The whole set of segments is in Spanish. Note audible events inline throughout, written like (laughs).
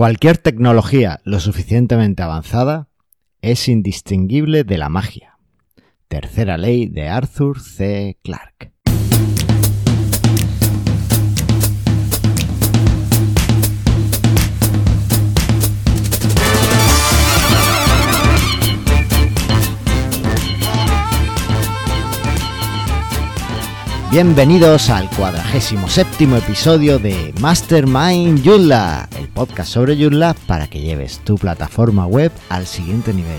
Cualquier tecnología lo suficientemente avanzada es indistinguible de la magia. Tercera ley de Arthur C. Clarke. Bienvenidos al cuadragésimo séptimo episodio de Mastermind Joomla, el podcast sobre Joomla para que lleves tu plataforma web al siguiente nivel.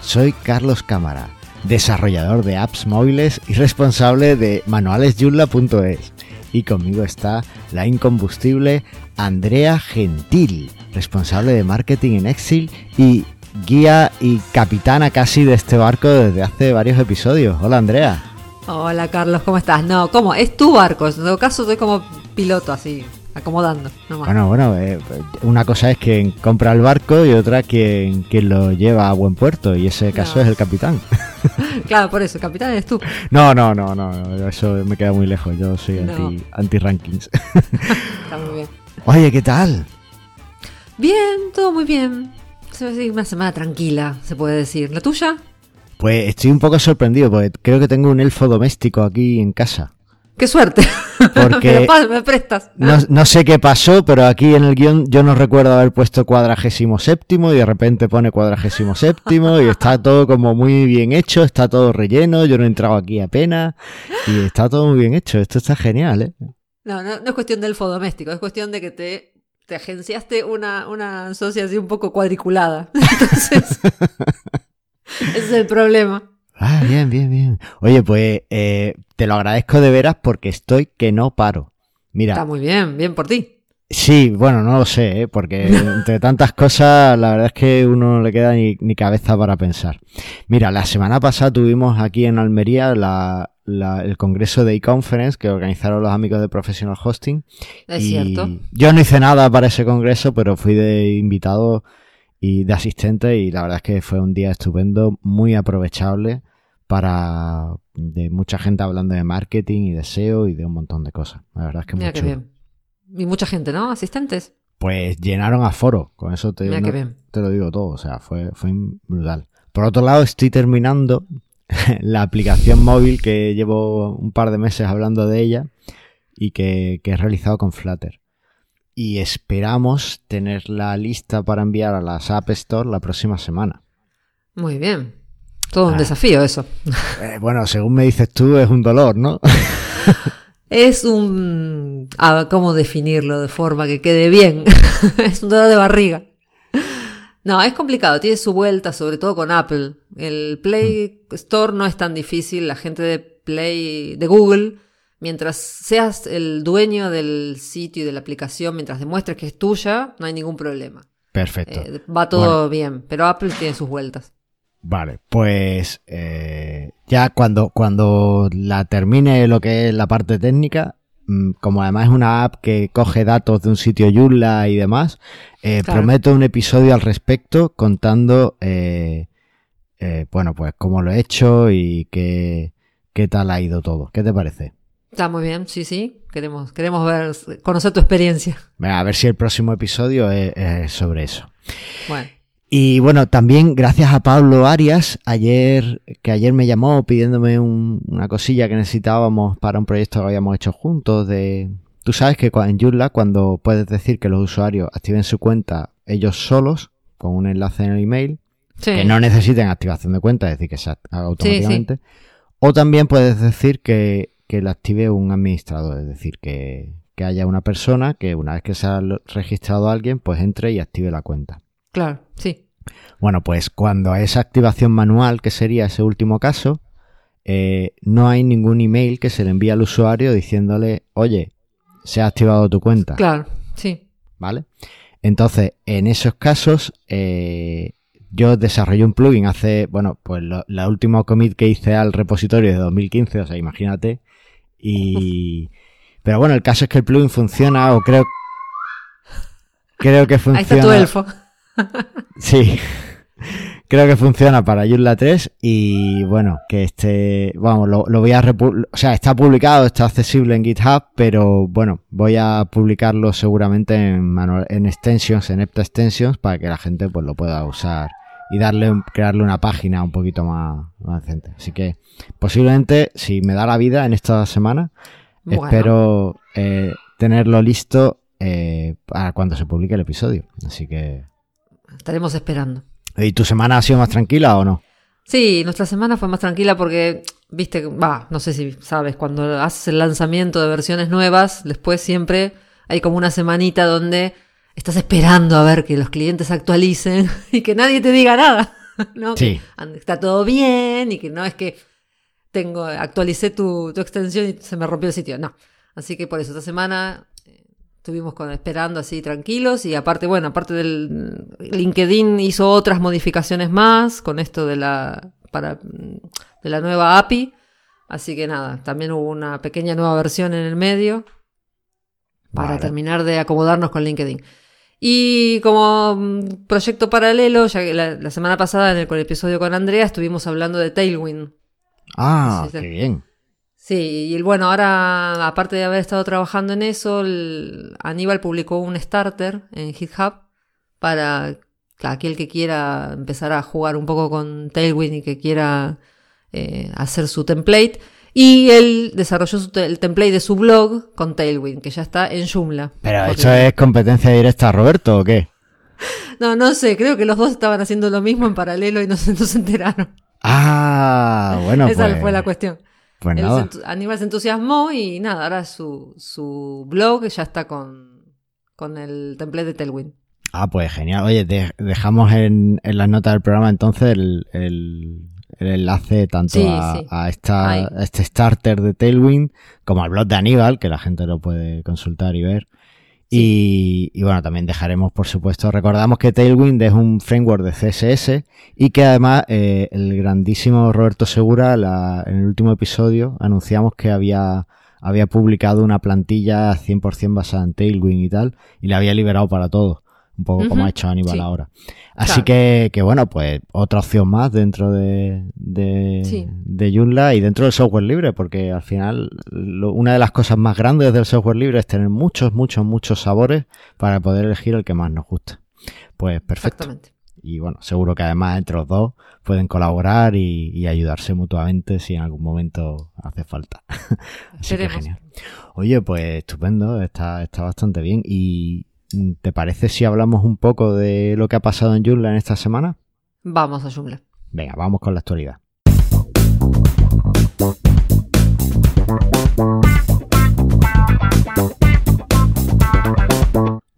Soy Carlos Cámara, desarrollador de apps móviles y responsable de manualesjoomla.es. Y conmigo está la incombustible Andrea Gentil, responsable de marketing en Excel y guía y capitana casi de este barco desde hace varios episodios. Hola Andrea. Hola Carlos, ¿cómo estás? No, ¿cómo? Es tu barco, en todo caso soy como piloto así, acomodando. Bueno, bueno, eh, una cosa es quien compra el barco y otra quien, quien lo lleva a buen puerto y ese caso es el capitán. (laughs) claro, por eso, el capitán eres tú. (laughs) No, no, no, no, eso me queda muy lejos, yo soy anti, anti rankings. (laughs) Está muy bien. Oye, ¿qué tal? Bien, todo muy bien. Una semana tranquila, se puede decir. ¿La tuya? Pues estoy un poco sorprendido porque creo que tengo un elfo doméstico aquí en casa. ¡Qué suerte! (laughs) Porque me prestas. No, sé qué pasó, pero aquí en el guion yo no recuerdo haber puesto cuadragésimo séptimo y de repente pone cuadragésimo séptimo y está todo como muy bien hecho, está todo relleno, yo no he entrado aquí apenas y está todo muy bien hecho. Esto está genial, ¿eh? No, no, es cuestión del elfo doméstico, es cuestión de que te, te agenciaste una, una asociación un poco cuadriculada. (laughs) Entonces... (laughs) Ese es el problema. Ah, bien, bien, bien. Oye, pues eh, te lo agradezco de veras porque estoy que no paro. Mira. Está muy bien, bien por ti. Sí, bueno, no lo sé, ¿eh? porque entre tantas cosas, la verdad es que uno no le queda ni, cabeza para pensar. Mira, la semana pasada tuvimos aquí en Almería el congreso de e-conference que organizaron los amigos de Professional Hosting. Es cierto. Yo no hice nada para ese congreso, pero fui de invitado y de asistente y la verdad es que fue un día estupendo, muy aprovechable para de mucha gente hablando de marketing y de SEO y de un montón de cosas. La verdad es que Mira bien. Y mucha gente, ¿no? Asistentes. Pues llenaron a foro, con eso te, te lo digo todo, o sea, fue, fue brutal. Por otro lado, estoy terminando (laughs) la aplicación móvil que llevo un par de meses hablando de ella y que, que he realizado con Flutter y esperamos tenerla lista para enviar a las App Store la próxima semana. Muy bien. Todo un ah. desafío eso. (laughs) Eh, bueno, según me dices tú, es un dolor, ¿no? (laughs) es un... ¿Cómo definirlo de forma que quede bien? (laughs) es un dolor de barriga. No, es complicado, tiene su vuelta, sobre todo con Apple. El Play mm. Store no es tan difícil, la gente de Play, de Google, Mientras seas el dueño del sitio y de la aplicación, mientras demuestres que es tuya, no hay ningún problema. Perfecto. Eh, va todo bien, pero Apple tiene sus vueltas. Vale, pues eh, ya cuando, cuando la termine lo que es la parte técnica, mm, como además es una app que coge datos de un sitio Joomla y demás, eh, prometo un episodio al respecto contando, bueno, pues cómo lo he hecho y qué, qué tal ha ido todo. ¿Qué te parece? Está muy bien, sí, sí. Queremos, queremos ver, conocer tu experiencia. A ver si el próximo episodio es, sobre eso. Bueno. Y bueno, también gracias a Pablo Arias, ayer, que ayer me llamó pidiéndome una cosilla que necesitábamos para un proyecto que habíamos hecho juntos de... Tú sabes que en Joomla cuando puedes decir que los usuarios activen su cuenta ellos solos, con un enlace en el email, que no necesiten activación de cuenta, es decir, que se haga automáticamente, o también puedes decir que que la active un administrador, es decir, que, haya una persona que una vez que se ha registrado a alguien, pues entre y active la cuenta. Claro, sí. Bueno, pues cuando a esa activación manual, que sería ese último caso, eh, no hay ningún email que se le envíe al usuario diciéndole, oye, se ha activado tu cuenta. Claro, sí. ¿Vale? Entonces, en esos casos, eh, yo desarrollé un plugin hace, bueno, pues la última commit que hice al repositorio de 2015, o sea, imagínate, y... Pero bueno, el caso es que el plugin funciona o creo... Creo que funciona... Ahí está tu elfo. (laughs) sí. creo que funciona para Joomla 3 y bueno, que este, vamos, lo, voy a, o sea, está publicado, está accesible en GitHub, pero bueno, voy a publicarlo seguramente en, en extensions, en Epta Extensions, para que la gente pues lo pueda usar y darle, crearle una página un poquito más, más decente. Así que posiblemente, si me da la vida en esta semana, espero eh, tenerlo listo eh, para cuando se publique el episodio. Así que... Estaremos esperando. ¿Y tu semana ha sido más tranquila o no? Sí, nuestra semana fue más tranquila porque, viste, va, no sé si sabes, cuando haces el lanzamiento de versiones nuevas, después siempre hay como una semanita donde estás esperando a ver que los clientes actualicen (laughs) y que nadie te diga nada. (laughs) ¿no? Sí. está todo bien y que no es que tengo, actualicé tu, tu extensión y se me rompió el sitio. No. Así que por eso esta semana estuvimos con, esperando así tranquilos y aparte, bueno, aparte del LinkedIn hizo otras modificaciones más con esto de la, para, de la nueva API. Así que nada, también hubo una pequeña nueva versión en el medio para terminar de acomodarnos con LinkedIn. Y como mm, proyecto paralelo, ya que la, semana pasada en el, el, episodio con Andrea estuvimos hablando de Tailwind. Ah, qué bien. Sí, y bueno, ahora, aparte de haber estado trabajando en eso, Aníbal publicó un starter en GitHub para aquel que quiera empezar a jugar un poco con Tailwind y que quiera eh, hacer su template. Y él desarrolló el template de su blog con Tailwind, que ya está en Joomla. ¿Pero eso es competencia directa, Roberto, o qué? (laughs) No, no sé, creo que los dos estaban haciendo lo mismo en paralelo y no, se enteraron. Ah, bueno. (laughs) Esa fue pues la cuestión. Pues Aníbal se entusiasmó y nada, ahora su, su blog ya está con, con el template de Tailwind. Ah, pues genial. Oye, dejamos en, en las notas del programa entonces el, el, enlace tanto a, esta, este starter de Tailwind como al blog de Aníbal, que la gente lo puede consultar y ver. Y, bueno, también dejaremos, por supuesto, recordamos que Tailwind es un framework de CSS y que además eh, el grandísimo Roberto Segura, en el último episodio, anunciamos que había, había publicado una plantilla 100% basada en Tailwind y tal, y la había liberado para todos un poco como ha hecho Aníbal ahora. Así que, que, bueno, pues otra opción más dentro de, de, de Joomla y dentro del software libre, porque al final una de las cosas más grandes del software libre es tener muchos, muchos, muchos sabores para poder elegir el que más nos guste. Pues perfecto. Y bueno, seguro que además entre los dos pueden colaborar y, ayudarse mutuamente si en algún momento hace falta. (laughs) Así que genial. Oye, pues estupendo, está, está bastante bien. Y ¿Te parece si hablamos un poco de lo que ha pasado en Joomla en esta semana? Vamos a Joomla. Venga, vamos con la actualidad.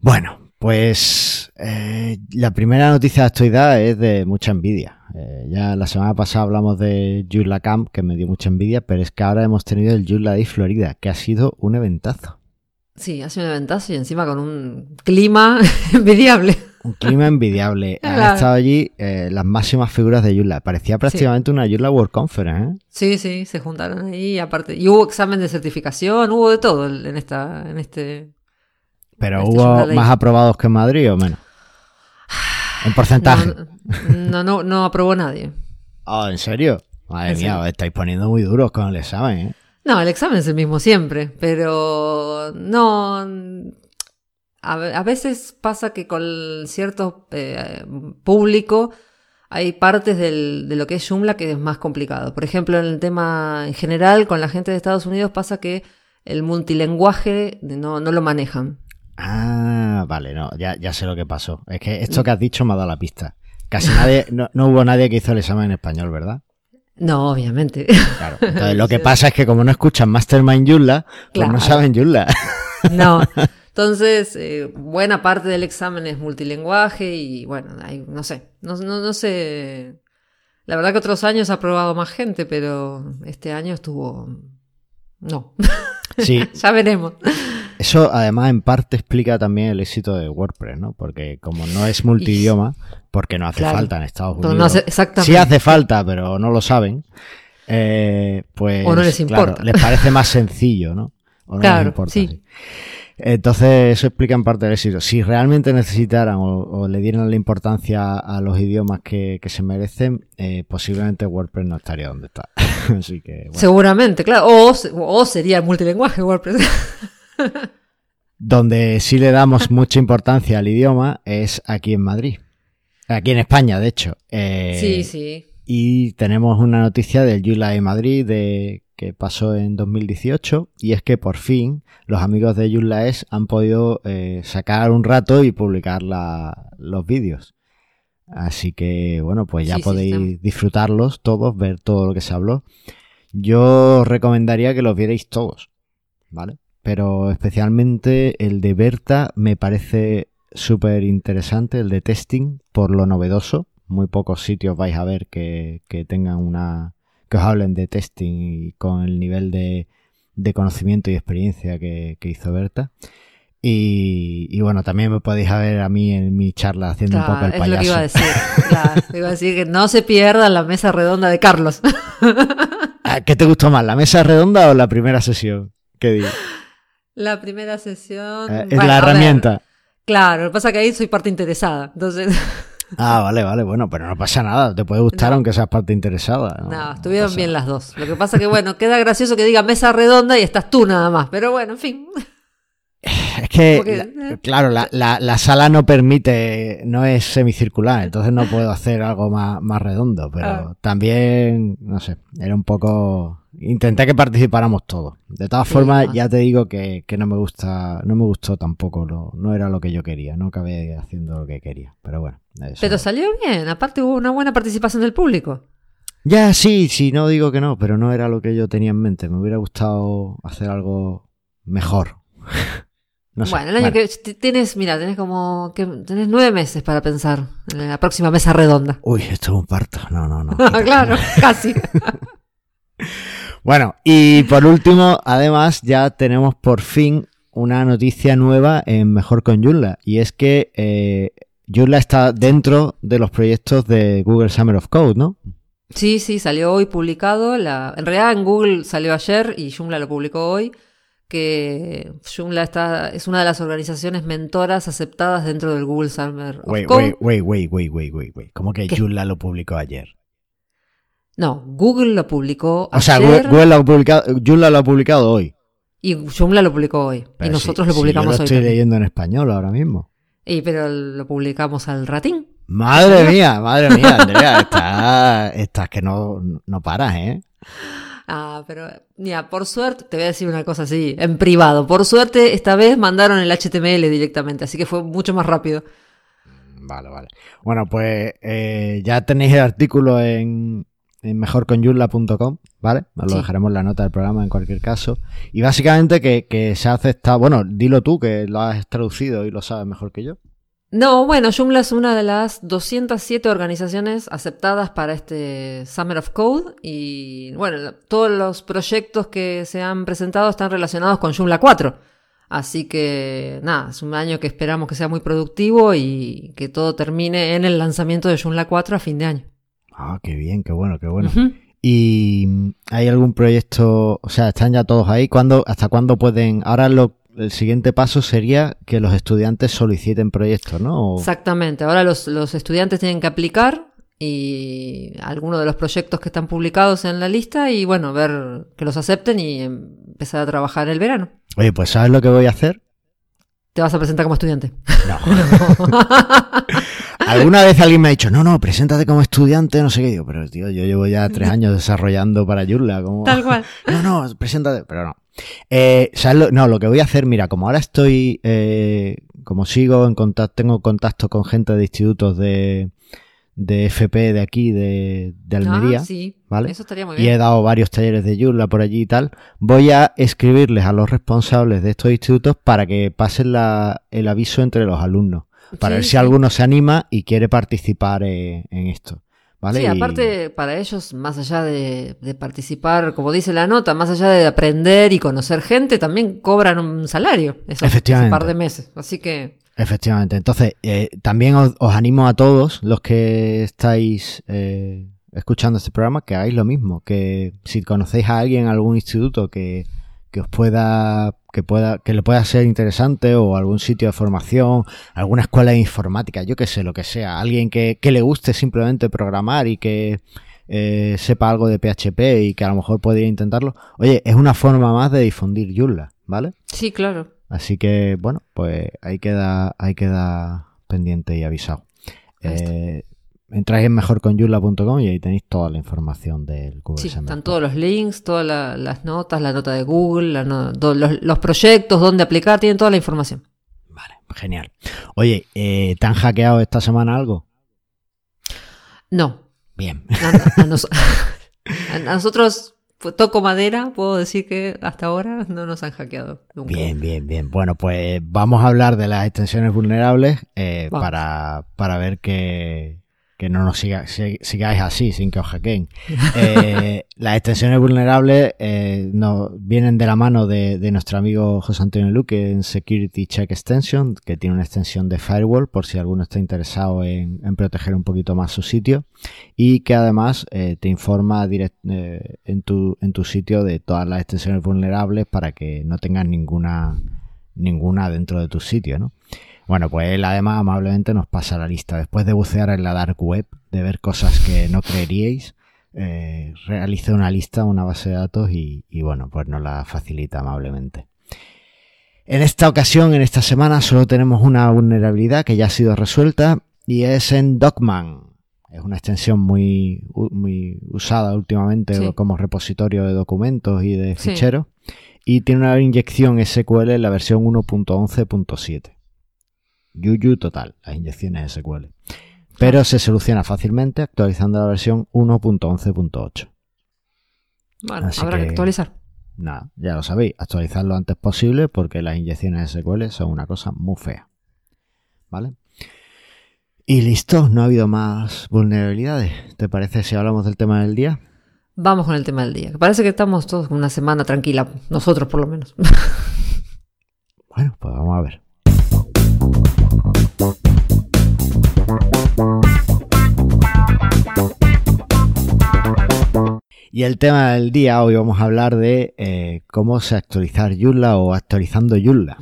Bueno, pues eh, la primera noticia de actualidad es de mucha envidia. Eh, ya la semana pasada hablamos de Joomla Camp, que me dio mucha envidia, pero es que ahora hemos tenido el Joomla Day Florida, que ha sido un eventazo. Sí, hace un eventazo y encima con un clima (laughs) envidiable. Un clima envidiable. (laughs) Han estado allí eh, las máximas figuras de Yula. Parecía prácticamente una Yula World Conference, ¿eh? Sí, sí, se juntaron ahí aparte. Y hubo examen de certificación, hubo de todo en esta, en este. Pero este hubo más aprobados que en Madrid o menos. (sighs) En porcentaje. No, no, no, aprobó nadie. Oh, ¿en serio? Madre mía, os estáis poniendo muy duros con el examen, ¿eh? No, el examen es el mismo siempre, pero no. A, veces pasa que con cierto eh, público hay partes de lo que es Joomla que es más complicado. Por ejemplo, en el tema en general, con la gente de Estados Unidos pasa que el multilenguaje no, no lo manejan. Ah, vale, no, ya, ya sé lo que pasó. Es que esto que has dicho me ha dado la pista. Casi nadie, no, no hubo nadie que hizo el examen en español, ¿verdad? No, obviamente. Claro. Entonces, lo que (laughs) pasa es que como no escuchan Mastermind Joomla, pues no saben Joomla. No. (laughs) Entonces, eh, buena parte del examen es multilinguaje y bueno, no sé, no, no, sé. La verdad que otros años ha probado más gente, pero este año estuvo... No. Sí. (laughs) ya veremos. Eso además en parte explica también el éxito de WordPress, ¿no? Porque como no es multidioma, porque no hace falta en Estados Unidos. No hace, exactamente. Sí hace falta, pero no lo saben. Eh, pues o no les importa. les parece más (laughs) sencillo, ¿no? O no claro, les importa, sí. Entonces, eso explica en parte el éxito. Si realmente necesitaran o, le dieran la importancia a los idiomas que, se merecen, eh, posiblemente WordPress no estaría donde está. (laughs) Así que, Seguramente, claro. O, o sería multilingüe WordPress. (laughs) (laughs) donde sí le damos mucha importancia al idioma es aquí en Madrid. Aquí en España, de hecho. Eh, sí, sí. Y tenemos una noticia del de Madrid de que pasó en 2018 y es que por fin los amigos de Yulaes han podido eh, sacar un rato y publicar los vídeos. Así que bueno, pues ya podéis disfrutarlos todos, ver todo lo que se habló. Yo os recomendaría que los vierais todos, ¿vale? Pero especialmente el de Berta me parece súper interesante, el de testing, por lo novedoso. Muy pocos sitios vais a ver que, que tengan una, que os hablen de testing y con el nivel de, conocimiento y experiencia que, hizo Berta. Y, bueno, también me podéis ver a mí en mi charla haciendo un poco el payaso. Es lo que iba a decir. (laughs) iba a decir que no se pierda la mesa redonda de Carlos. Ah, ¿Qué te gustó más, la mesa redonda o la primera sesión? ¿Qué digo? La primera sesión. Eh, es la herramienta. claro, lo que pasa es que ahí soy parte interesada. Entonces. (laughs) Ah, vale, vale, bueno, pero no pasa nada, te puede gustar aunque seas parte interesada. No, estuvieron bien las dos. Lo que pasa que, bueno, queda gracioso que diga mesa redonda y estás tú nada más, pero bueno, en fin. (laughs) Es que, eh. claro, la, la, sala no permite, no es semicircular, entonces no puedo hacer algo más, más redondo, pero ah. también, no sé, era un poco Intenté que participáramos todos. De todas formas, ya te digo que, no me gusta, no me gustó tampoco, no, no era lo que yo quería, no acabé haciendo lo que quería. Pero bueno. Pero salió bien, aparte hubo una buena participación del público. Ya, sí, sí, no digo que no, pero no era lo que yo tenía en mente. Me hubiera gustado hacer algo mejor. (laughs) bueno, el año que tienes, mira, tienes como que tienes nueve meses para pensar en la próxima mesa redonda. Uy, esto es un parto. No, no, no. (laughs) claro, (laughs) casi. Bueno, y por último, además, ya tenemos por fin una noticia nueva en Mejor con Joomla. Y es que eh, Joomla está dentro de los proyectos de Google Summer of Code, ¿no? Sí, sí, salió hoy publicado. La... En realidad en Google salió ayer y Joomla lo publicó hoy. Que Joomla está, es una de las organizaciones mentoras aceptadas dentro del Google Summer of Code. Wait, wait, wait, wait, wait, wait. ¿Cómo que Joomla lo publicó ayer? No, Google lo publicó. O sea, Google lo ha publicado, Joomla lo ha publicado hoy. Y Joomla lo publicó hoy. y nosotros lo publicamos yo lo estoy leyendo en español ahora mismo. Y pero lo publicamos al ratín. Madre mía, madre mía, (laughs) Andrea, estás, que no, no paras, ¿eh? Ah, pero mira, por suerte, te voy a decir una cosa así, en privado. Por suerte, esta vez mandaron el HTML directamente, así que fue mucho más rápido. Vale, vale. Bueno, pues eh, ya tenéis el artículo en, mejorconyurla.com, ¿vale? Nos lo dejaremos en la nota del programa en cualquier caso. Y básicamente que, se hace esta, bueno, dilo tú que lo has traducido y lo sabes mejor que yo. No, bueno, Joomla es una de las 207 organizaciones aceptadas para este Summer of Code y bueno, todos los proyectos que se han presentado están relacionados con Joomla 4. Así que nada, es un año que esperamos que sea muy productivo y que todo termine en el lanzamiento de Joomla 4 a fin de año. Ah, qué bien, qué bueno, qué bueno. ¿Y hay algún proyecto, o sea, están ya todos ahí? ¿Cuándo, ¿Hasta cuándo pueden? Ahora lo, el siguiente paso sería que los estudiantes soliciten proyectos, ¿no? Exactamente, ahora los, los estudiantes tienen que aplicar y algunos de los proyectos que están publicados en la lista y bueno, ver que los acepten y empezar a trabajar el verano. Oye, pues ¿sabes lo que voy a hacer? Te vas a presentar como estudiante. No. (laughs) Alguna vez alguien me ha dicho, no, no, preséntate como estudiante, no sé qué. Digo, pero tío, yo llevo ya tres años desarrollando para. Como... Tal cual. (laughs) No, no, preséntate, pero no. Eh, ¿sabes No, lo que voy a hacer, mira, como ahora estoy, eh, como sigo en contacto, tengo contacto con gente de institutos de, de FP de aquí, de, de ah, Almería. sí, ¿vale? Eso estaría muy bien. Y he dado varios talleres de Joomla por allí y tal. Voy a escribirles a los responsables de estos institutos para que pasen la, el aviso entre los alumnos para ver si alguno se anima y quiere participar eh, en esto. ¿Vale? Sí, aparte para ellos, más allá de, participar, como dice la nota, más allá de aprender y conocer gente, también cobran un salario esos, Efectivamente. par de meses. Así que... Efectivamente. Entonces, eh, también os, animo a todos los que estáis eh, escuchando este programa que hagáis lo mismo, que si conocéis a alguien en algún instituto que, que os pueda que pueda, que le pueda ser interesante o algún sitio de formación, alguna escuela de informática, yo qué sé, lo que sea, alguien que, que le guste simplemente programar y que eh, sepa algo de PHP y que a lo mejor podría intentarlo, oye, es una forma más de difundir Joomla, ¿vale? Sí, claro. Así que, bueno, pues ahí queda, ahí queda pendiente y avisado. Eh, entráis en mejorconyula.com y ahí tenéis toda la información del curso. Sí, están todos los links, todas las notas, la nota de Google, los, proyectos, dónde aplicar, tienen toda la información. Vale, genial. Oye, eh, ¿te han hackeado esta semana algo? No. Bien. a (laughs) nosotros toco madera, puedo decir que hasta ahora no nos han hackeado. Bien, bien, bien. Bueno, pues vamos a hablar de las extensiones vulnerables eh, para, para ver qué, que no nos siga, sigáis así sin que os hackeen. (laughs) Eh, las extensiones vulnerables eh, vienen de la mano de, nuestro amigo José Antonio Luque en Security Check Extension, que tiene una extensión de firewall por si alguno está interesado en, proteger un poquito más su sitio y que además eh, te informa en, tu, en tu sitio de todas las extensiones vulnerables para que no tengas ninguna, ninguna dentro de tu sitio, ¿no? Bueno, pues él además amablemente nos pasa la lista. Después de bucear en la dark web, de ver cosas que no creeríais, eh, realiza una lista, una base de datos y, bueno, pues nos la facilita amablemente. En esta ocasión, en esta semana, solo tenemos una vulnerabilidad que ya ha sido resuelta y es en Docman. Es una extensión muy, muy usada últimamente como repositorio de documentos y de ficheros. Y tiene una inyección SQL en la versión 1.11.7. Yuyu total, las inyecciones SQL. Pero se soluciona fácilmente actualizando la versión 1.11.8. Bueno, habrá que, actualizar. Nada, ya lo sabéis, actualizar lo antes posible porque las inyecciones SQL son una cosa muy fea. ¿Vale? Y listo, no ha habido más vulnerabilidades. ¿Te parece si hablamos del tema del día? Vamos con el tema del día. Parece que estamos todos con una semana tranquila, nosotros por lo menos. (laughs) bueno, pues vamos a ver. Y el tema del día, hoy vamos a hablar de eh, cómo se actualizar Joomla o actualizando Joomla.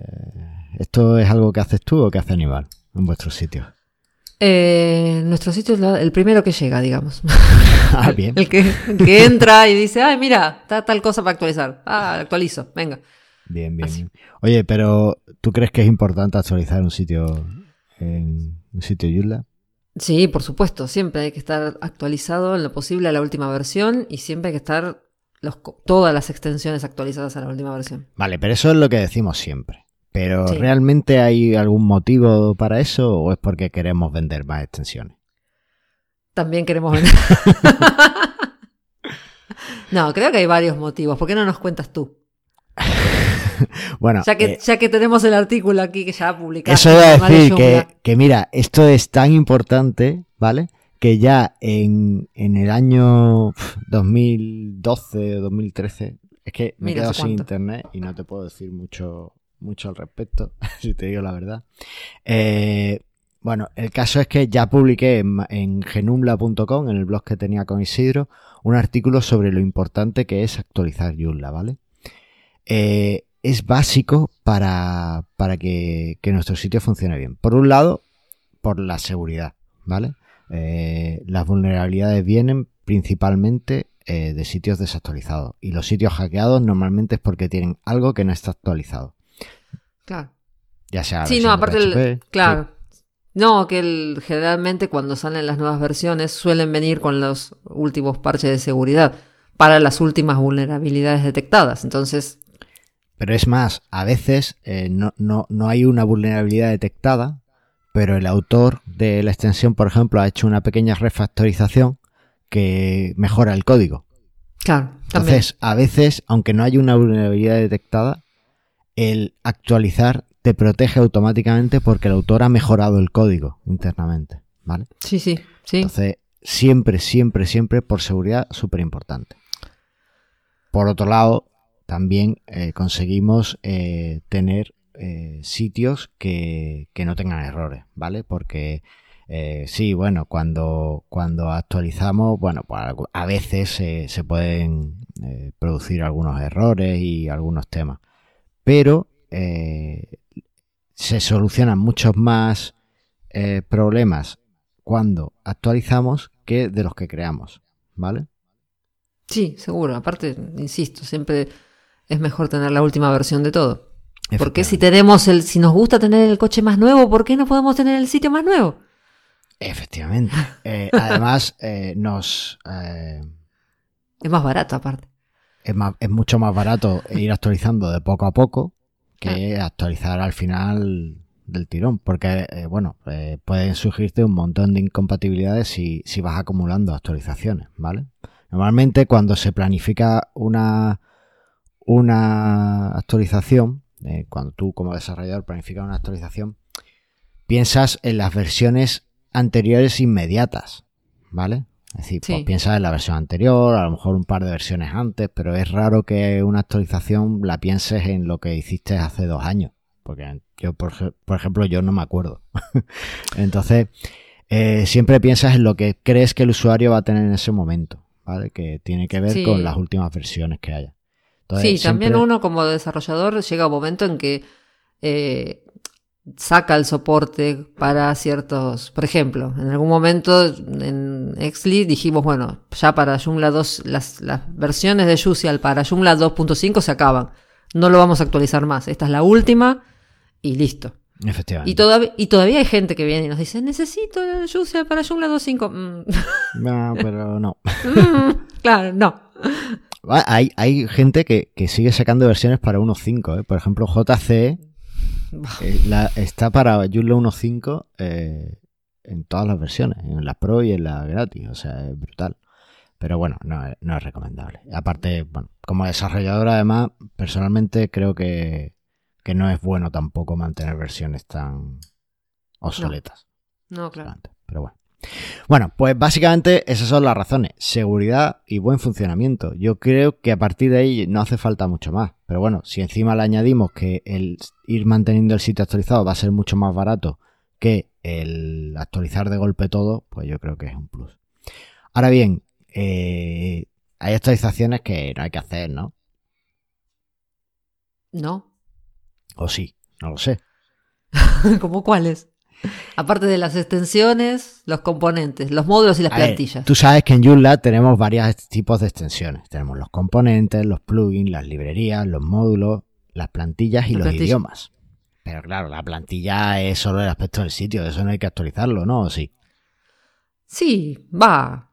Eh, ¿Esto es algo que haces tú o que hace Aníbal en vuestro sitio? Eh, nuestro sitio es el primero que llega, digamos. (laughs) (laughs) ah, bien. el, que, entra y dice, ay, mira, está tal cosa para actualizar. Ah, actualizo, venga. Bien, bien. Oye, pero ¿tú crees que es importante actualizar un sitio en un sitio Joomla? Sí, por supuesto, siempre hay que estar actualizado en lo posible a la última versión y siempre hay que estar todas las extensiones actualizadas a la última versión. Vale, pero eso es lo que decimos siempre. Pero ¿realmente hay algún motivo para eso o es porque queremos vender más extensiones? También queremos vender. (laughs) (laughs) no, creo que hay varios motivos. ¿Por qué no nos cuentas tú? (laughs) bueno, ya que, eh, ya que tenemos el artículo aquí que ya ha publicado. Eso iba a decir que, mira, esto es tan importante, ¿vale? Que ya en, el año 2012 o 2013, es que me he quedado sin internet y no te puedo decir mucho, mucho al respecto, (laughs) si te digo la verdad. Eh, bueno, el caso es que ya publiqué en, en genumla.com, en el blog que tenía con Isidro, un artículo sobre lo importante que es actualizar Joomla, ¿vale? Eh, es básico para, para que, nuestro sitio funcione bien. Por un lado, por la seguridad, ¿vale? Eh, las vulnerabilidades vienen principalmente eh, de sitios desactualizados y los sitios hackeados normalmente es porque tienen algo que no está actualizado. Claro. Ya sea. Sí, no, aparte, claro. No, que generalmente cuando salen las nuevas versiones suelen venir con los últimos parches de seguridad para las últimas vulnerabilidades detectadas. Entonces, pero es más, a veces eh, no, no, no hay una vulnerabilidad detectada, pero el autor de la extensión, por ejemplo, ha hecho una pequeña refactorización que mejora el código. Claro. Entonces, a veces, aunque no haya una vulnerabilidad detectada, el actualizar te protege automáticamente porque el autor ha mejorado el código internamente. ¿Vale? Sí, sí, sí. Entonces, siempre, siempre, siempre, por seguridad, súper importante. Por otro lado, también eh, conseguimos eh, tener eh, sitios que, no tengan errores, ¿vale? Porque sí, bueno, cuando, cuando actualizamos, bueno, pues a veces se pueden producir algunos errores y algunos temas. pero se solucionan muchos más problemas cuando actualizamos que de los que creamos, ¿vale? Sí, seguro. Aparte, insisto, siempre es mejor tener la última versión de todo. Porque si tenemos el, si nos gusta tener el coche más nuevo, ¿por qué no podemos tener el sitio más nuevo? Efectivamente. (laughs) Eh, además, eh, nos eh, es más barato aparte. Es, es mucho más barato ir actualizando de poco a poco que actualizar al final del tirón, porque bueno, pueden surgirte un montón de incompatibilidades si, si vas acumulando actualizaciones, ¿vale? Normalmente cuando se planifica una, una actualización, eh, cuando tú como desarrollador planificas una actualización, piensas en las versiones anteriores inmediatas, ¿vale? Es decir, pues piensas en la versión anterior, a lo mejor un par de versiones antes, pero es raro que una actualización la pienses en lo que hiciste hace dos años, porque yo, por, ejemplo, yo no me acuerdo. (laughs) Entonces, eh, siempre piensas en lo que crees que el usuario va a tener en ese momento. Que tiene que ver con las últimas versiones que haya. Sí, también uno como desarrollador llega un momento en que eh, saca el soporte para ciertos, por ejemplo, en algún momento en Exli dijimos, bueno, ya para Joomla 2, las, versiones de Jusial para Joomla 2.5 se acaban. No lo vamos a actualizar más. Esta es la última y listo. Efectivamente. Y, todavía, y todavía hay gente que viene y nos dice, necesito el para Joomla 2.5. Mm. No, pero no. (laughs) Mm, claro, no. Hay, hay gente que, sigue sacando versiones para 1.5. ¿eh? Por ejemplo, JC eh, (laughs) está para Joomla 1.5 eh, en todas las versiones, en la Pro y en la gratis. O sea, es brutal. Pero bueno, no, no es recomendable. Aparte, bueno, como desarrollador además, personalmente creo que que no es bueno tampoco mantener versiones tan obsoletas. No, claro. Pero bueno. Bueno, pues básicamente esas son las razones. Seguridad y buen funcionamiento. Yo creo que a partir de ahí no hace falta mucho más. Pero bueno, si encima le añadimos que el ir manteniendo el sitio actualizado va a ser mucho más barato que el actualizar de golpe todo, pues yo creo que es un plus. Ahora bien, eh, hay actualizaciones que no hay que hacer, ¿no? No. O sí, no lo sé. (laughs) ¿Cómo cuáles? Aparte de las extensiones, los componentes, los módulos y las plantillas. tú sabes que en Joomla tenemos varios tipos de extensiones. Tenemos los componentes, los plugins, las librerías, los módulos, las plantillas y los idiomas. Pero claro, la plantilla es solo el aspecto del sitio, eso no hay que actualizarlo, ¿no? ¿O sí? Sí, va.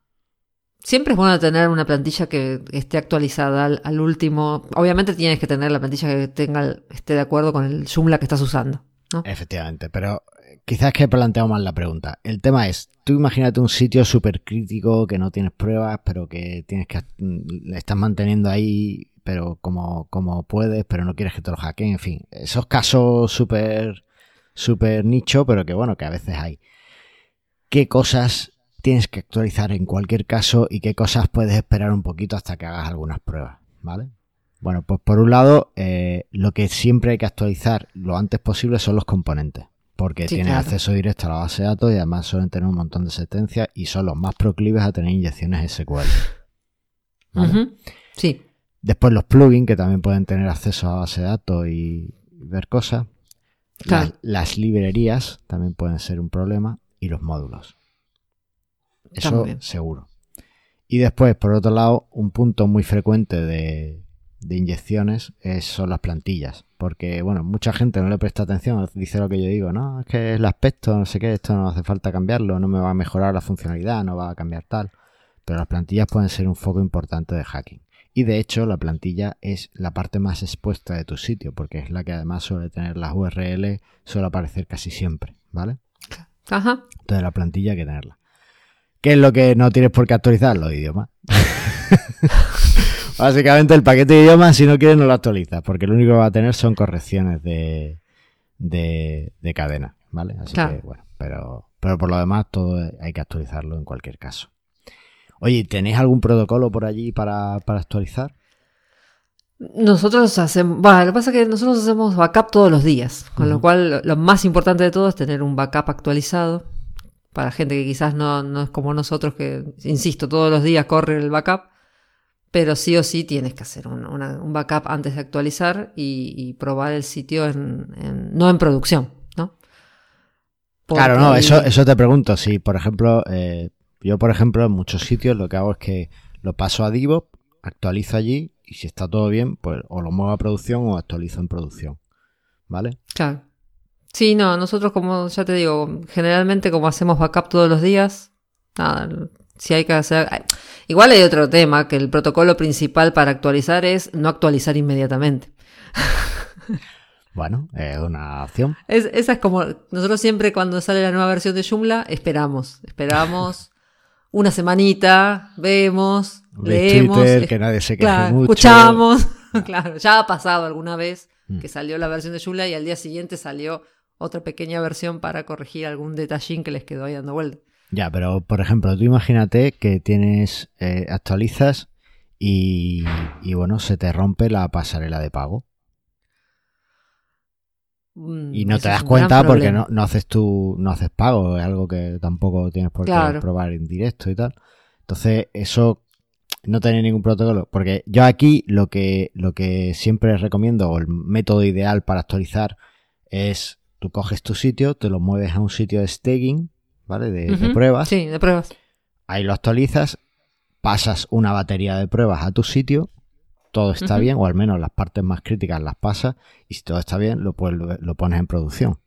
Siempre es bueno tener una plantilla que esté actualizada al, último. Obviamente tienes que tener la plantilla que tenga esté de acuerdo con el Joomla que estás usando. Efectivamente, pero quizás que he planteado mal la pregunta. El tema es, tú imagínate un sitio súper crítico que no tienes pruebas, pero que tienes que mm, le estás manteniendo ahí, pero como, como puedes, pero no quieres que te lo hackeen, en fin. Esos casos súper súper nicho, pero que bueno, que a veces hay. ¿Qué cosas tienes que actualizar en cualquier caso y qué cosas puedes esperar un poquito hasta que hagas algunas pruebas, ¿vale? Bueno, pues por un lado, eh, lo que siempre hay que actualizar lo antes posible son los componentes, porque tienen acceso directo a la base de datos y además suelen tener un montón de sentencias y son los más proclives a tener inyecciones SQL. Sí. Después los plugins, que también pueden tener acceso a base de datos y ver cosas. las librerías también pueden ser un problema y los módulos. Eso seguro. Y después, por otro lado, un punto muy frecuente de, inyecciones son las plantillas. Porque, bueno, mucha gente no le presta atención, dice lo que yo digo, no, es que el aspecto, no sé qué, esto no hace falta cambiarlo, no me va a mejorar la funcionalidad, no va a cambiar tal. Pero las plantillas pueden ser un foco importante de hacking. Y de hecho, la plantilla es la parte más expuesta de tu sitio, porque es la que además suele tener las URL, suele aparecer casi siempre, ¿vale? Ajá. Entonces la plantilla hay que tenerla. ¿Qué es lo que no tienes por qué actualizar? Los idiomas. (laughs) Básicamente el paquete de idiomas, si no quieres, no lo actualizas, porque lo único que va a tener son correcciones de, de, cadena, ¿vale? Así que, bueno, pero, pero por lo demás todo hay que actualizarlo en cualquier caso. Oye, ¿tenéis algún protocolo por allí para, para actualizar? Nosotros hacemos, bueno, lo que pasa es que nosotros hacemos backup todos los días, con lo cual lo más importante de todo es tener un backup actualizado para gente que quizás no, no es como nosotros, que, insisto, todos los días corre el backup. Pero sí o sí tienes que hacer un, backup antes de actualizar y, probar el sitio en, no en producción, ¿no? claro, no, eso, eso te pregunto. Si, por ejemplo, eh, yo, por ejemplo, en muchos sitios lo que hago es que lo paso a Divo, actualizo allí y si está todo bien, pues o lo muevo a producción o actualizo en producción. ¿Vale? Claro. Sí, no, nosotros como ya te digo, generalmente como hacemos backup todos los días, nada, si hay que hacer... Igual hay otro tema, que el protocolo principal para actualizar es no actualizar inmediatamente. Bueno, es una opción. esa es como, nosotros siempre cuando sale la nueva versión de Joomla, esperamos, esperamos (laughs) una semanita, vemos, leemos, que nadie se queje mucho. escuchamos, (laughs) claro, ya ha pasado alguna vez mm. que salió la versión de Joomla y al día siguiente salió otra pequeña versión para corregir algún detallín que les quedó ahí dando vuelta. Ya, pero por ejemplo, tú imagínate que tienes, eh, actualizas y, bueno, se te rompe la pasarela de pago. Mm, y no te das cuenta porque no, haces tú, no haces pago, es algo que tampoco tienes por qué probar en directo y tal. Entonces, eso no tiene ningún protocolo. Porque yo aquí lo que, lo que siempre recomiendo, o el método ideal para actualizar, es Tú coges tu sitio, te lo mueves a un sitio de staging, ¿vale? De, pruebas. Sí, de pruebas. Ahí lo actualizas, pasas una batería de pruebas a tu sitio, todo está bien, o al menos las partes más críticas las pasas, y si todo está bien, lo, pues, lo, pones en producción.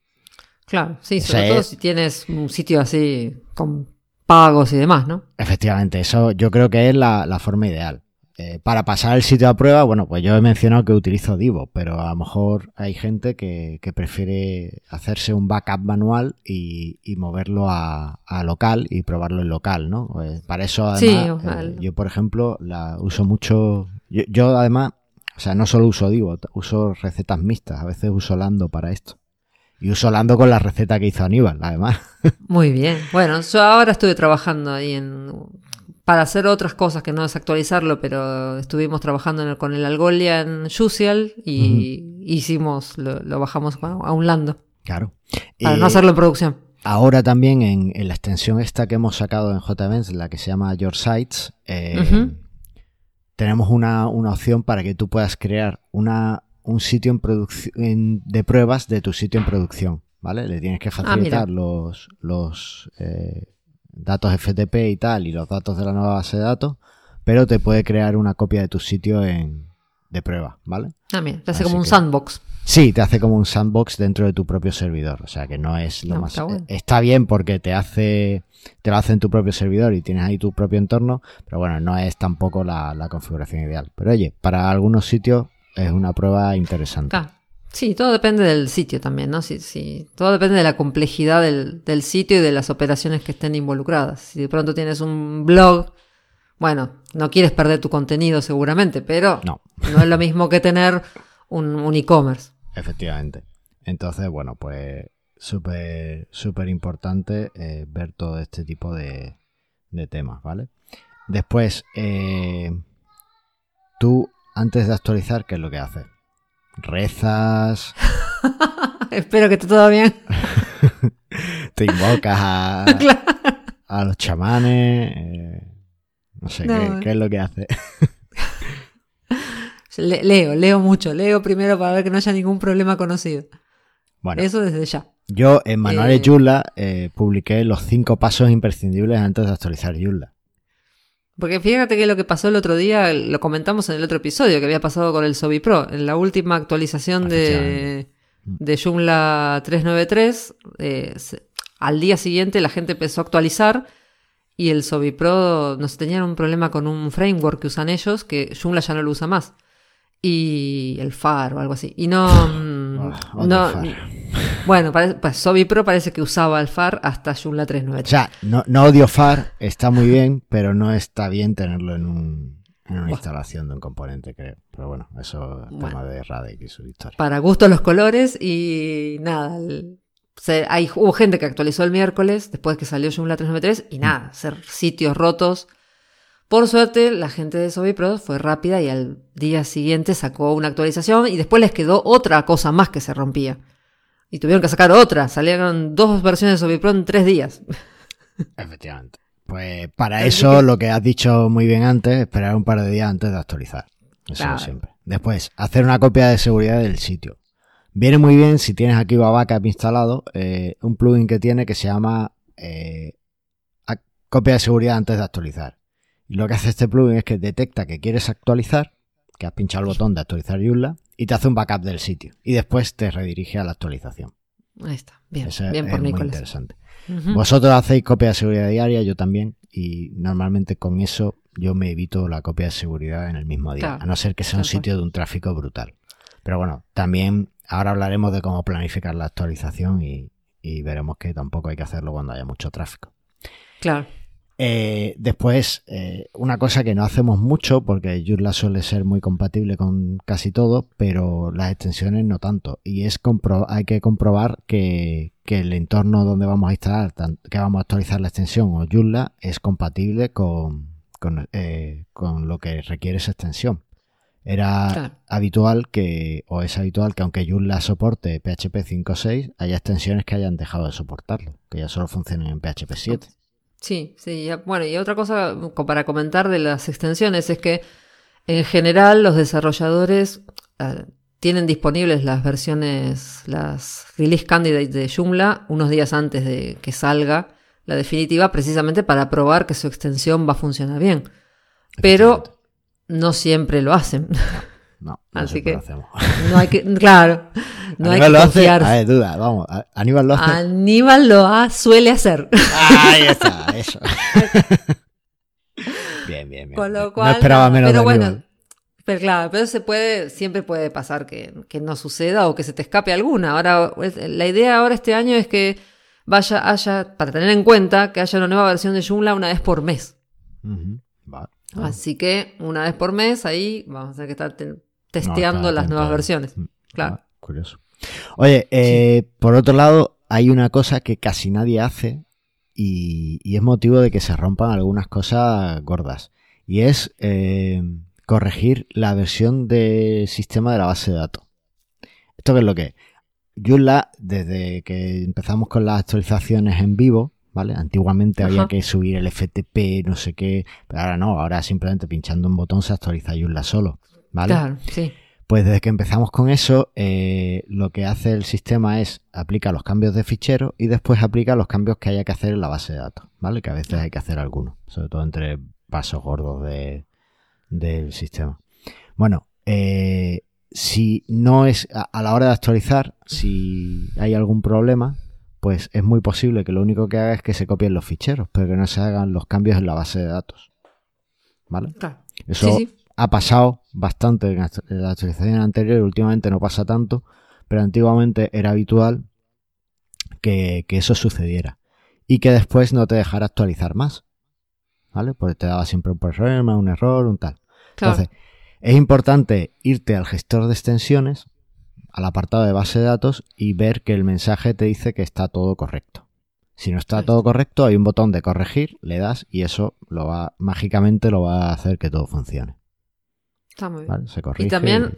Claro, sí, sobre todo si tienes un sitio así con pagos y demás, ¿no? Efectivamente, eso yo creo que es la forma ideal. Eh, para pasar el sitio a prueba, bueno, pues yo he mencionado que utilizo Divo, pero a lo mejor hay gente que, prefiere hacerse un backup manual y, moverlo a, local y probarlo en local, ¿no? Pues para eso, además, eh, yo, por ejemplo, la uso mucho. Yo, además, o sea, no solo uso Divo, uso recetas mixtas, a veces uso Lando para esto. Y uso Lando con la receta que hizo Aníbal, además. (laughs) Muy bien. Bueno, yo ahora estuve trabajando ahí en para hacer otras cosas que no es actualizarlo, pero estuvimos trabajando con el Algolia en Jusial y hicimos, lo, bajamos a un lando. Claro. Para no hacerlo en producción. Ahora también en, la extensión esta que hemos sacado en JVents, la que se llama Your Sites, eh, tenemos una, opción para que tú puedas crear una, un sitio en producción de pruebas de tu sitio en producción. ¿Vale? Le tienes que ah, facilitar los, los eh, datos FTP y tal, y los datos de la nueva base de datos, pero te puede crear una copia de tu sitio en, de prueba, ¿vale? Ah, te hace como un sandbox. Sí, te hace como un sandbox dentro de tu propio servidor. O sea que no es lo más. Está, bien porque te hace. Te lo hace en tu propio servidor y tienes ahí tu propio entorno. Pero bueno, no es tampoco la, configuración ideal. Pero oye, para algunos sitios es una prueba interesante. Sí, todo depende del sitio también, ¿no? Sí, sí. Todo depende de la complejidad del, del, sitio y de las operaciones que estén involucradas. Si de pronto tienes un blog, bueno, no quieres perder tu contenido seguramente, pero no, no es lo mismo que tener un, e-commerce. Efectivamente. Entonces, bueno, pues súper, súper importante eh, ver todo este tipo de, de temas, ¿vale? Después, eh, tú, antes de actualizar, ¿qué es lo que haces? Rezas. (laughs) Espero que esté todo bien. (laughs) Te invocas a, (laughs) a los chamanes. Eh, no sé ¿qué, es lo que hace. leo, leo mucho. Leo primero para ver que no haya ningún problema conocido. Bueno, Eso desde ya. Yo en Manuales eh, eh, publiqué los cinco pasos imprescindibles antes de actualizar Joomla. Porque fíjate que lo que pasó el otro día, lo comentamos en el otro episodio, que había pasado con el Sobi Pro. En la última actualización de, de Joomla 393, eh, al día siguiente la gente empezó a actualizar y el Sobi Pro nos tenían un problema con un framework que usan ellos, que Joomla ya no lo usa más. Y el FAR o algo así. Y no... (laughs) Ah, no bueno, pues Sobi Pro parece que usaba el FAR hasta Joomla 3.9. O sea, no, no, odio FAR, está muy bien, pero no está bien tenerlo en, un, en una instalación de un componente, creo. Pero bueno, eso es tema de Radek y su historia. Para gusto los colores y nada. hay, hubo gente que actualizó el miércoles después que salió Joomla 3.9.3 y nada, hacer sitios rotos. Por suerte, la gente de Sobi Pro fue rápida y al día siguiente sacó una actualización y después les quedó otra cosa más que se rompía. Y tuvieron que sacar otra. Salieron dos versiones de Pro en tres días. (laughs) Efectivamente. Pues para eso lo que has dicho muy bien antes, esperar un par de días antes de actualizar. Eso siempre. Después, hacer una copia de seguridad del sitio. Viene muy bien si tienes aquí Babacap instalado, eh, un plugin que tiene que se llama eh, copia de seguridad antes de actualizar. Y lo que hace este plugin es que detecta que quieres actualizar, que has pinchado el botón de actualizar Joomla, y te hace un backup del sitio. Y después te redirige a la actualización. Ahí está, bien, bien por muy interesante. Vosotros hacéis copia de seguridad diaria, yo también, y normalmente con eso yo me evito la copia de seguridad en el mismo día, a no ser que sea un sitio de un tráfico brutal. Pero bueno, también ahora hablaremos de cómo planificar la actualización y, veremos que tampoco hay que hacerlo cuando haya mucho tráfico. Claro. Eh, después, eh, una cosa que no hacemos mucho, porque Joomla suele ser muy compatible con casi todo, pero las extensiones no tanto. Y es hay que comprobar que, el entorno donde vamos a instalar, que vamos a actualizar la extensión o Joomla, es compatible con, eh, con, lo que requiere esa extensión. Era habitual que, o es habitual que aunque Joomla soporte PHP 5.6, haya extensiones que hayan dejado de soportarlo, que ya solo funcionen en PHP 7. Sí, sí. Bueno, y otra cosa para comentar de las extensiones es que en general los desarrolladores ah, tienen disponibles las versiones, las release candidates de Joomla unos días antes de que salga la definitiva, precisamente para probar que su extensión va a funcionar bien. Pero no siempre lo hacen. (laughs) No, no Así que no hay que, claro, (laughs) no hay que lo hace, a ver, duda, vamos, Aníbal lo hace. Aníbal lo ha, suele hacer. Ahí está, (laughs) eso. (laughs) bien, bien, bien. Con lo cual, no esperaba menos pero bueno, pero claro, pero se puede, siempre puede pasar que, que, no suceda o que se te escape alguna. Ahora, la idea ahora este año es que vaya, haya, para tener en cuenta que haya una nueva versión de Joomla una vez por mes. Así que una vez por mes ahí vamos a tener que estar testeando las nuevas versiones. Mm, claro. Ah, curioso. Oye, eh, por otro lado, hay una cosa que casi nadie hace y, es motivo de que se rompan algunas cosas gordas. Y es eh, corregir la versión de sistema de la base de datos. ¿Esto qué es lo que es? Joomla, desde que empezamos con las actualizaciones en vivo, ¿vale? Antiguamente había que subir el FTP, no sé qué, pero ahora no, ahora simplemente pinchando un botón se actualiza Joomla solo. ¿Vale? Claro, sí. Pues desde que empezamos con eso, eh, lo que hace el sistema es aplica los cambios de fichero y después aplica los cambios que haya que hacer en la base de datos, ¿vale? Que a veces hay que hacer algunos, sobre todo entre pasos gordos de, del sistema. Bueno, eh, si no es a, la hora de actualizar, si hay algún problema, pues es muy posible que lo único que haga es que se copien los ficheros, pero que no se hagan los cambios en la base de datos. ¿Vale? Claro. Eso ha pasado bastante en la actualización anterior y últimamente no pasa tanto, pero antiguamente era habitual que, eso sucediera y que después no te dejara actualizar más. ¿Vale? Porque te daba siempre un problema, un error, un tal. Entonces, es importante irte al gestor de extensiones, al apartado de base de datos y ver que el mensaje te dice que está todo correcto. Si no está todo correcto, hay un botón de corregir, le das y eso lo va mágicamente lo va a hacer que todo funcione. Se corrige y también,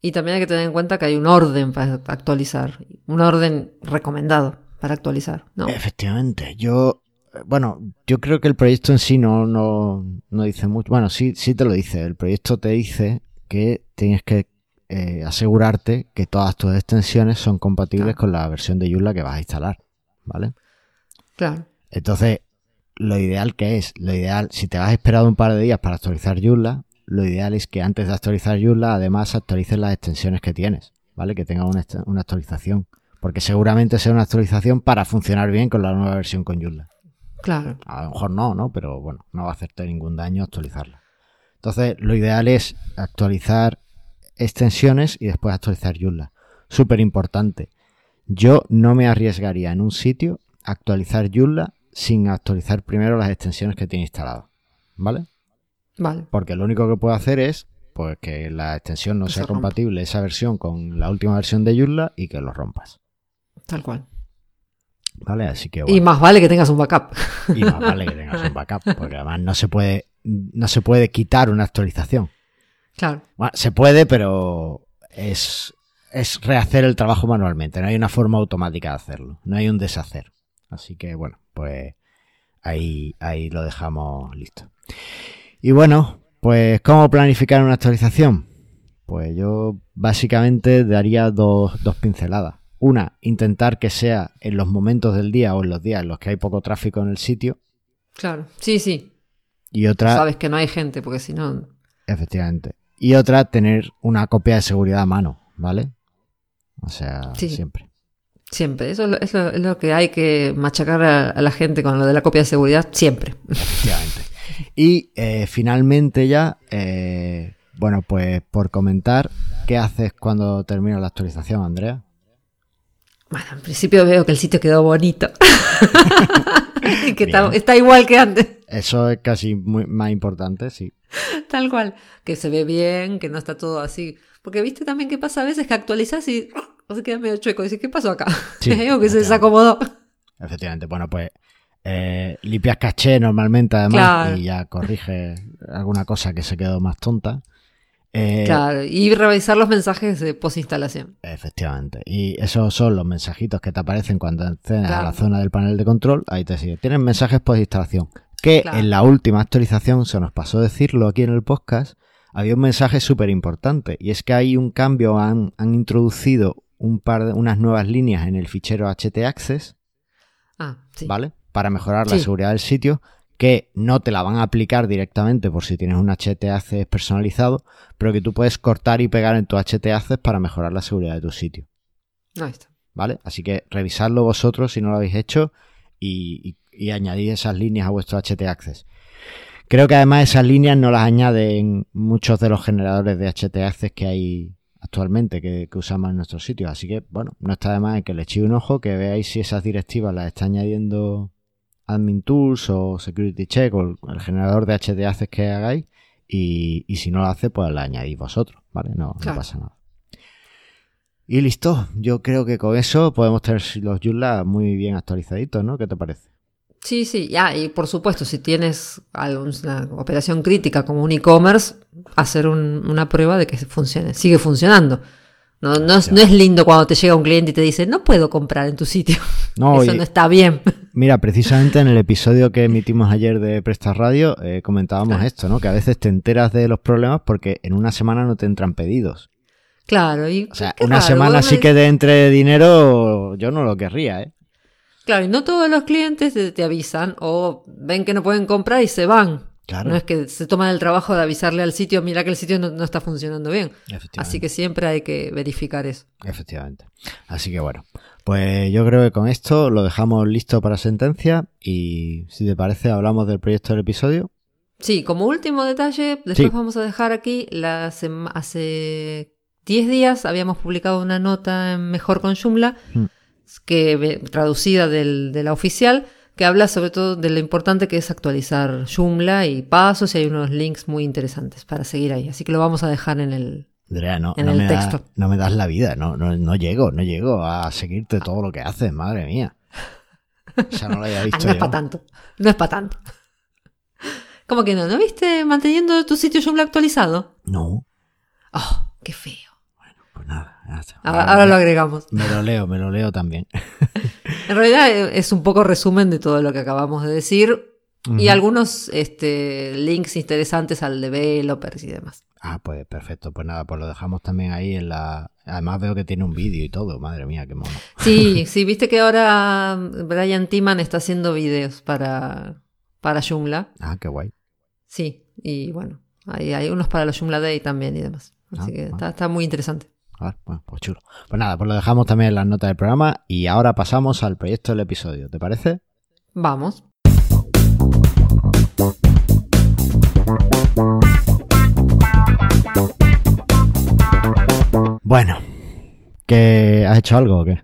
y, también hay que tener en cuenta que hay un orden para actualizar, un orden recomendado para actualizar, ¿no? Efectivamente, yo, bueno, yo creo que el proyecto en sí no, no, no dice mucho, bueno, sí, sí te lo dice, el proyecto te dice que tienes que eh, asegurarte que todas tus extensiones son compatibles con la versión de Joomla que vas a instalar, ¿vale? Claro. Entonces, lo ideal que es, lo ideal, si te has esperado un par de días para actualizar Joomla, lo ideal es que antes de actualizar Joomla, además actualices las extensiones que tienes, ¿vale? Que tenga una, actualización. Porque seguramente sea una actualización para funcionar bien con la nueva versión con Joomla. Claro. A lo mejor no, ¿no? Pero bueno, no va a hacerte ningún daño actualizarla. Entonces, lo ideal es actualizar extensiones y después actualizar Joomla. Súper importante. Yo no me arriesgaría en un sitio a actualizar Joomla sin actualizar primero las extensiones que tiene instaladas. ¿Vale? Porque lo único que puedo hacer es pues que la extensión no sea compatible esa versión con la última versión de Joomla y que lo rompas. Tal cual. Vale, así que Y más vale que tengas un backup. Y más vale que tengas un backup, porque además no se puede no se puede quitar una actualización. Claro. se puede, pero es es rehacer el trabajo manualmente, no hay una forma automática de hacerlo, no hay un deshacer. Así que bueno, pues ahí, ahí lo dejamos listo. Y bueno, pues ¿cómo planificar una actualización? Pues yo básicamente daría dos, dos pinceladas. Una, intentar que sea en los momentos del día o en los días en los que hay poco tráfico en el sitio. Claro, sí, sí. Y otra... Sabes que no hay gente, porque si no... Efectivamente. Y otra, tener una copia de seguridad a mano, ¿vale? O sea, siempre. Siempre. Eso es lo, que hay que machacar a, la gente con lo de la copia de seguridad, siempre. Efectivamente. Y eh, finalmente ya, eh, bueno, pues por comentar, ¿qué haces cuando termina la actualización, Andrea? Bueno, en principio veo que el sitio quedó bonito. y (laughs) que está, igual que antes. Eso es casi más importante, sí. Tal cual. Que se ve bien, que no está todo así. Porque viste también qué pasa a veces que actualizas y se queda medio chueco. Y dices, ¿qué pasó acá? Sí, (laughs) que se desacomodó. Efectivamente. Bueno, pues eh, limpias caché normalmente además y ya corrige alguna cosa que se quedó más tonta. Eh, claro, y revisar los mensajes de post-instalación. Efectivamente. Y esos son los mensajitos que te aparecen cuando accedes a la zona del panel de control. Ahí te sigue. Tienen mensajes post-instalación. Que en la última actualización se nos pasó decirlo aquí en el podcast. Había un mensaje súper importante. Y es que hay un cambio. Han, han introducido un par de, unas nuevas líneas en el fichero htaccess. Ah, sí. ¿Vale? Para mejorar la seguridad del sitio que no te la van a aplicar directamente por si tienes un HTAC personalizado, pero que tú puedes cortar y pegar en tu HTAC para mejorar la seguridad de tu sitio. Ahí está. ¿Vale? Así que revisadlo vosotros si no lo habéis hecho y, añadid esas líneas a vuestro HT Creo que además esas líneas no las añaden muchos de los generadores de HT que hay actualmente que, usamos en nuestros sitios. Así que, bueno, no está de más que le echéis un ojo, que veáis si esas directivas las está añadiendo admin tools o security check o el generador de HT que hagáis y, si no lo hace pues la añadís vosotros, ¿vale? No, pasa nada. Y listo, yo creo que con eso podemos tener los Joomla muy bien actualizaditos, ¿no? ¿Qué te parece? Sí, sí, ya, y por supuesto, si tienes alguna operación crítica como un e-commerce, hacer una prueba de que funcione, sigue funcionando. No, no, es, lindo cuando te llega un cliente y te dice, no puedo comprar en tu sitio. (laughs) No, Eso no está bien. Mira, precisamente en el (laughs) episodio que emitimos ayer de Prestas Radio eh, comentábamos esto, ¿no? Que a veces te enteras de los problemas porque en una semana no te entran pedidos. Claro, y. O sea, una semana sí que te entre dinero, yo no lo querría, ¿eh? Claro, y no todos los clientes te avisan o ven que no pueden comprar y se van. No es que se toman el trabajo de avisarle al sitio, mira que el sitio no, está funcionando bien. Así que siempre hay que verificar eso. Efectivamente. Así que bueno, pues yo creo que con esto lo dejamos listo para sentencia y si te parece hablamos del proyecto del episodio. Sí, como último detalle, después vamos a dejar aquí, hace 10 días habíamos publicado una nota en Mejor con Joomla, mm. que, traducida de la oficial, que habla sobre todo de lo importante que es actualizar Joomla y pasos y hay unos links muy interesantes para seguir ahí. Así que lo vamos a dejar en el, no, me texto. no me das la vida, no, no, no llego, no llego a seguirte todo lo que haces, madre mía. Ya no lo había (laughs) visto. no es para tanto, no es para tanto. ¿Cómo que no? ¿No viste manteniendo tu sitio Joomla actualizado? No. Oh, qué feo. Ahora, lo agregamos. Me lo leo, me lo leo también. (laughs) en realidad eh, es un poco resumen de todo lo que acabamos de decir y algunos este, links interesantes al developers y demás. Ah, pues perfecto. Pues nada, pues lo dejamos también ahí en la... Además veo que tiene un vídeo y todo. Madre mía, qué mono. Sí, (laughs) sí, viste que ahora Brian Timan está haciendo vídeos para, para Joomla. Ah, qué guay. Sí, y bueno, hay, hay unos para los Joomla Day también y demás. Así ah, que está, está muy interesante. Bueno, pues chulo. Pues nada, pues lo dejamos también en las notas del programa y ahora pasamos al proyecto del episodio. ¿Te parece? Vamos. Bueno, ¿que has hecho algo o qué?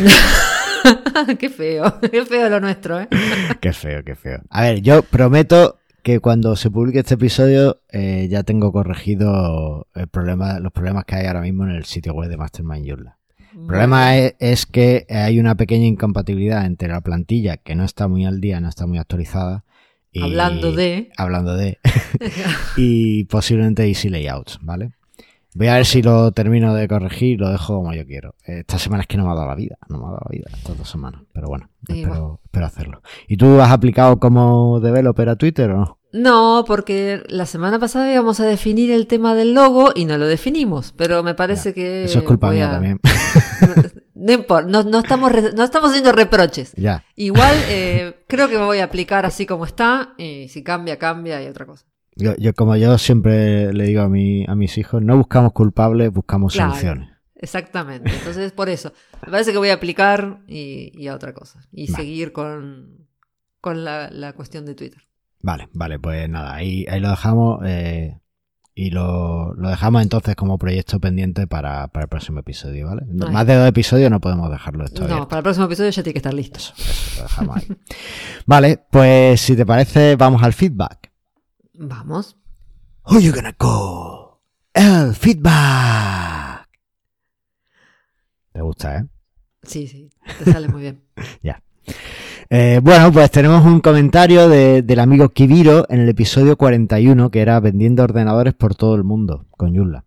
(laughs) qué feo, (laughs) qué feo lo nuestro, ¿eh? (laughs) qué feo, qué feo. A ver, yo prometo que cuando se publique este episodio eh, ya tengo corregido el problema, los problemas que hay ahora mismo en el sitio web de Mastermind Joomla. El problema es, que hay una pequeña incompatibilidad entre la plantilla que no está muy al día, no está muy actualizada. hablando de. Hablando de. (laughs) y posiblemente Easy Layouts, ¿vale? Voy a ver si lo termino de corregir lo dejo como yo quiero. Esta semana es que no me ha dado la vida, no me ha dado la vida estas dos semanas, pero bueno, espero, hacerlo. ¿Y tú has aplicado como developer a Twitter o no? No, porque la semana pasada íbamos a definir el tema del logo y no lo definimos, pero me parece que... Eso es culpa mía también. (laughs) No, importa, no, estamos, no estamos haciendo reproches. Ya. Igual eh, creo que me voy a aplicar así como está y si cambia, cambia y otra cosa. Yo, yo, como yo siempre le digo a, mi, a mis hijos, no buscamos culpables, buscamos soluciones. Exactamente. Entonces, por eso, me parece que voy a aplicar y, a otra cosa. Y seguir con, con la, cuestión de Twitter. Vale, vale, pues nada, ahí, ahí lo dejamos. Eh, y lo, lo, dejamos entonces como proyecto pendiente para, para el próximo episodio, ¿vale? Más de dos episodios no podemos dejarlo esto. No, para el próximo episodio ya tiene que estar listo. Eso, lo dejamos ahí. vale, pues si te parece, vamos al feedback. Vamos. Who you gonna call? El feedback. ¿Te gusta, eh? Sí, sí, te sale muy bien. (laughs) ya. Eh, bueno, pues tenemos un comentario del amigo Kibiro en el episodio 41, que era vendiendo ordenadores por todo el mundo, con Yulla.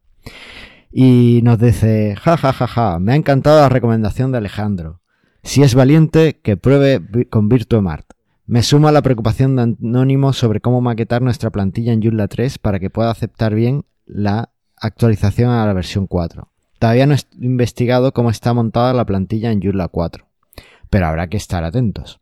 Y nos dice, ja, ja, ja, ja, me ha encantado la recomendación de Alejandro. Si es valiente, que pruebe con VirtueMart. Me sumo a la preocupación de Anónimo sobre cómo maquetar nuestra plantilla en Joomla 3 para que pueda aceptar bien la actualización a la versión 4. Todavía no he investigado cómo está montada la plantilla en Joomla 4, pero habrá que estar atentos.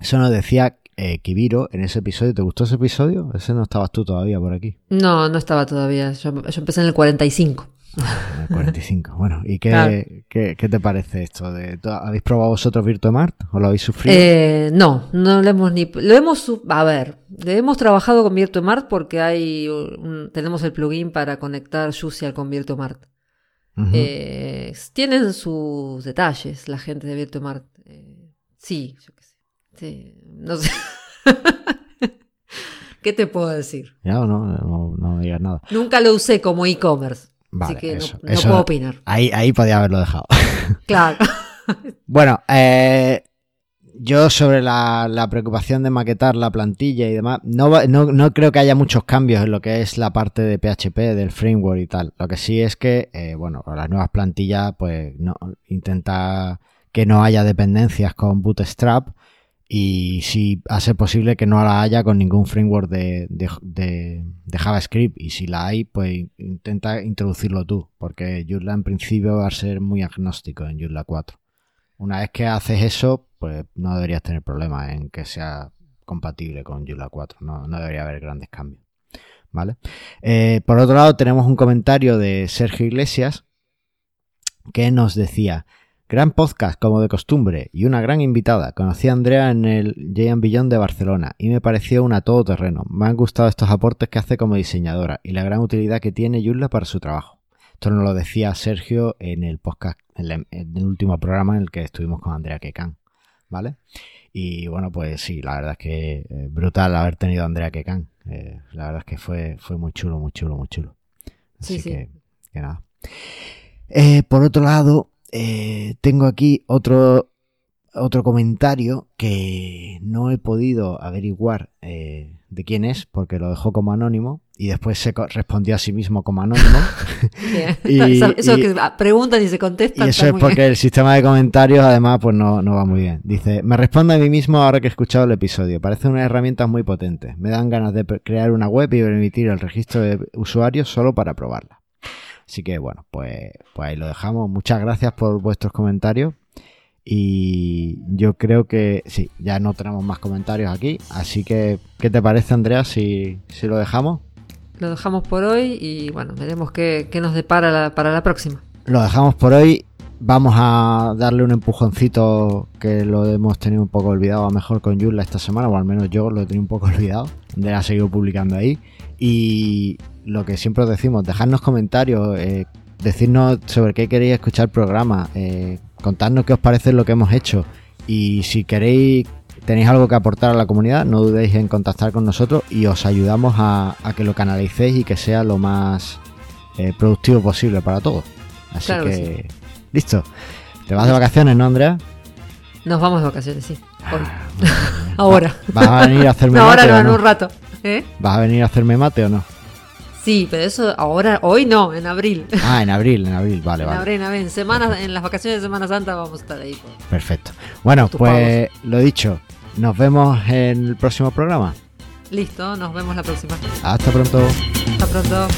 Eso nos decía eh, Kibiro en ese episodio. ¿Te gustó ese episodio? Ese no estabas tú todavía por aquí. No, no estaba todavía. Yo, yo empecé en el 45. (laughs) 45. Bueno, ¿y qué, qué, te parece esto? De, ¿Habéis probado vosotros VirtueMart o lo habéis sufrido? Eh, no, no lo hemos ni... Lo hemos... A ver, hemos trabajado con VirtueMart porque hay tenemos el plugin para conectar Juicy con VirtueMart. Eh, tienen sus detalles la gente de VirtueMart. Eh, sí, yo qué sé. Sí, no sé. (laughs) ¿Qué te puedo decir? Ya, no, no, no digas nada. Nunca lo usé como e-commerce. Así que no, puedo opinar. Ahí, ahí podía haberlo dejado. (laughs) Claro. bueno, eh, yo sobre la, preocupación de maquetar la plantilla y demás, no, no, creo que haya muchos cambios en lo que es la parte de PHP, del framework y tal. Lo que sí es que, eh, bueno, las nuevas plantillas, pues no, intenta que no haya dependencias con Bootstrap y si hace posible que no la haya con ningún framework de, de, JavaScript y si la hay pues intenta introducirlo tú porque Joomla en principio va a ser muy agnóstico en Joomla 4 una vez que haces eso pues no deberías tener problemas en que sea compatible con Joomla 4 no, no debería haber grandes cambios ¿vale? Eh, por otro lado tenemos un comentario de Sergio Iglesias que nos decía Gran podcast, como de costumbre, y una gran invitada. Conocí a Andrea en el J Billón de Barcelona y me pareció una todoterreno. Me han gustado estos aportes que hace como diseñadora y la gran utilidad que tiene Yulla para su trabajo. Esto nos lo decía Sergio en el podcast, en, el último programa en el que estuvimos con Andrea Quecan, ¿vale? Y bueno, pues sí, la verdad es que eh, brutal haber tenido a Andrea Quecan. Eh, la verdad es que fue, fue muy chulo, muy chulo, muy chulo. Así que, que, nada. Eh, por otro lado, eh, tengo aquí otro, otro comentario que no he podido averiguar eh, de quién es porque lo dejó como anónimo y después se respondió a sí mismo como anónimo. (laughs) (laughs) eso, que preguntan y se contestan. Y eso es porque el sistema de comentarios además pues no, no, va muy bien. Dice, me responde a mí mismo ahora que he escuchado el episodio. Parece una herramienta muy potente. Me dan ganas de crear una web y permitir el registro de usuarios solo para probarla. Así que bueno, pues, pues ahí lo dejamos. Muchas gracias por vuestros comentarios. Y yo creo que sí, ya no tenemos más comentarios aquí. Así que, ¿qué te parece, Andrea, si, si lo dejamos? Lo dejamos por hoy y bueno, veremos qué, nos depara para la próxima. Lo dejamos por hoy. Vamos a darle un empujoncito que lo hemos tenido un poco olvidado a mejor con Yulla esta semana, o al menos yo lo he tenido un poco (laughs) olvidado. Andrea ha seguido publicando ahí. Y lo que siempre os decimos, dejadnos comentarios, eh, decirnos sobre qué queréis escuchar el programa, eh, contadnos qué os parece lo que hemos hecho y si queréis, tenéis algo que aportar a la comunidad, no dudéis en contactar con nosotros y os ayudamos a, que lo canalicéis y que sea lo más eh, productivo posible para todos. Así que, listo. ¿Te vas de vacaciones, no, Andrea? Nos vamos de vacaciones, sí. Ah, (laughs) ahora. ¿Vas a venir a hacerme (laughs) no, mate? Ahora no, en un rato. ¿Vas a venir a hacerme mate o no? Sí, pero eso ahora, hoy no, en abril. Ah, en abril, en abril, vale, en vale. Abril, en abril, en semanas, en las vacaciones de Semana Santa vamos a estar ahí. Pues. Perfecto. Bueno, pues lo dicho, nos vemos en el próximo programa. Listo, nos vemos la próxima. Hasta pronto. Hasta pronto.